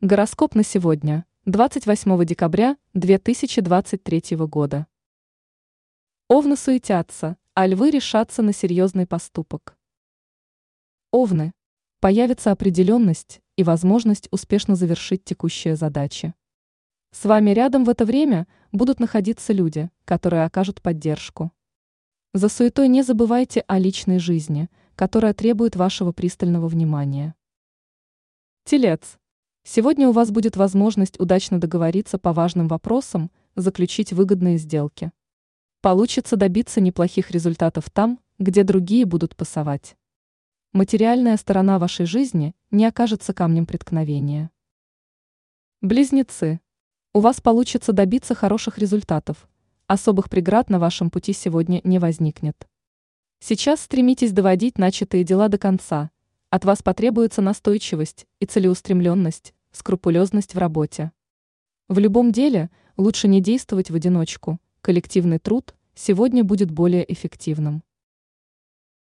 Гороскоп на сегодня, 28 декабря 2023 года. Овны суетятся, а львы решатся на серьезный поступок. Овны. Появится определенность и возможность успешно завершить текущие задачи. С вами рядом в это время будут находиться люди, которые окажут поддержку. За суетой не забывайте о личной жизни, которая требует вашего пристального внимания. Телец. Сегодня у вас будет возможность удачно договориться по важным вопросам, заключить выгодные сделки. Получится добиться неплохих результатов там, где другие будут пасовать. Материальная сторона вашей жизни не окажется камнем преткновения. Близнецы. У вас получится добиться хороших результатов. Особых преград на вашем пути сегодня не возникнет. Сейчас стремитесь доводить начатые дела до конца. От вас потребуется настойчивость и целеустремленность, скрупулезность в работе. В любом деле лучше не действовать в одиночку, коллективный труд сегодня будет более эффективным.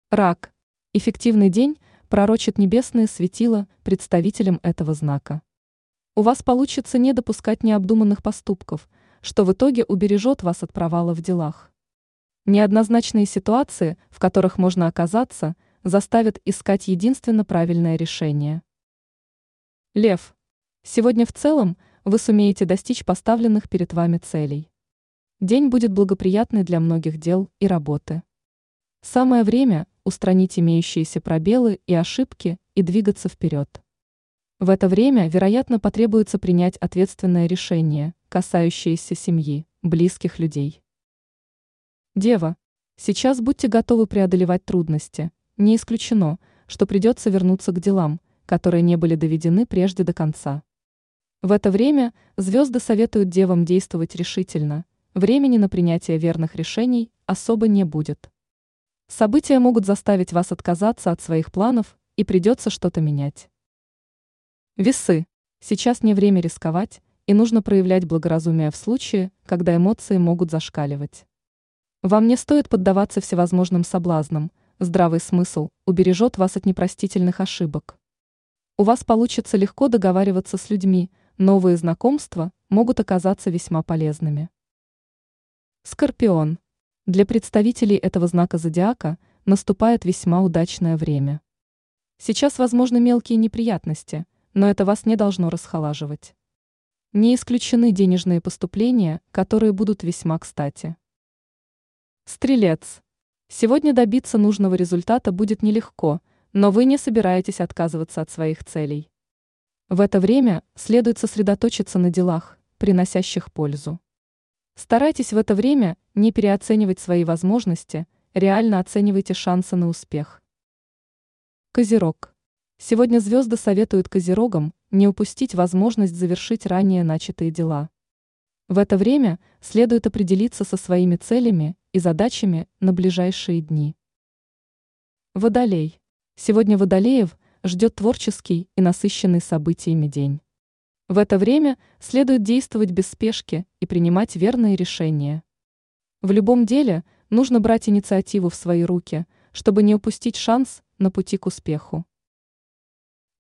Рак. Эффективный день пророчит небесные светила представителям этого знака. У вас получится не допускать необдуманных поступков, что в итоге убережет вас от провала в делах. Неоднозначные ситуации, в которых можно оказаться, заставят искать единственно правильное решение. Лев. Сегодня в целом вы сумеете достичь поставленных перед вами целей. День будет благоприятный для многих дел и работы. Самое время устранить имеющиеся пробелы и ошибки и двигаться вперед. В это время, вероятно, потребуется принять ответственное решение, касающееся семьи, близких людей. Дева, сейчас будьте готовы преодолевать трудности. Не исключено, что придется вернуться к делам, которые не были доведены прежде до конца. В это время звезды советуют девам действовать решительно, времени на принятие верных решений особо не будет. События могут заставить вас отказаться от своих планов и придется что-то менять. Весы. Сейчас не время рисковать, и нужно проявлять благоразумие в случае, когда эмоции могут зашкаливать. Вам не стоит поддаваться всевозможным соблазнам, здравый смысл убережет вас от непростительных ошибок. У вас получится легко договариваться с людьми, новые знакомства могут оказаться весьма полезными. Скорпион. Для представителей этого знака зодиака наступает весьма удачное время. Сейчас возможны мелкие неприятности, но это вас не должно расхолаживать. Не исключены денежные поступления, которые будут весьма кстати. Стрелец. Сегодня добиться нужного результата будет нелегко, но вы не собираетесь отказываться от своих целей. В это время следует сосредоточиться на делах, приносящих пользу. Старайтесь в это время не переоценивать свои возможности, реально оценивайте шансы на успех. Козерог. Сегодня звезды советуют козерогам не упустить возможность завершить ранее начатые дела. В это время следует определиться со своими целями и задачами на ближайшие дни. Водолей. Сегодня Водолеев – ждет творческий и насыщенный событиями день. В это время следует действовать без спешки и принимать верные решения. В любом деле нужно брать инициативу в свои руки, чтобы не упустить шанс на пути к успеху.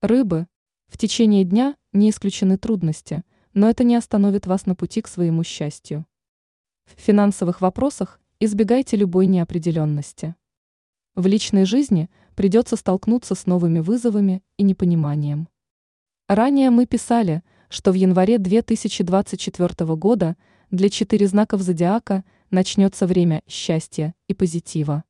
Рыбы. В течение дня не исключены трудности, но это не остановит вас на пути к своему счастью. В финансовых вопросах избегайте любой неопределенности. В личной жизни придется столкнуться с новыми вызовами и непониманием. Ранее мы писали, что в январе 2024 года для четыре знаков зодиака начнется время счастья и позитива.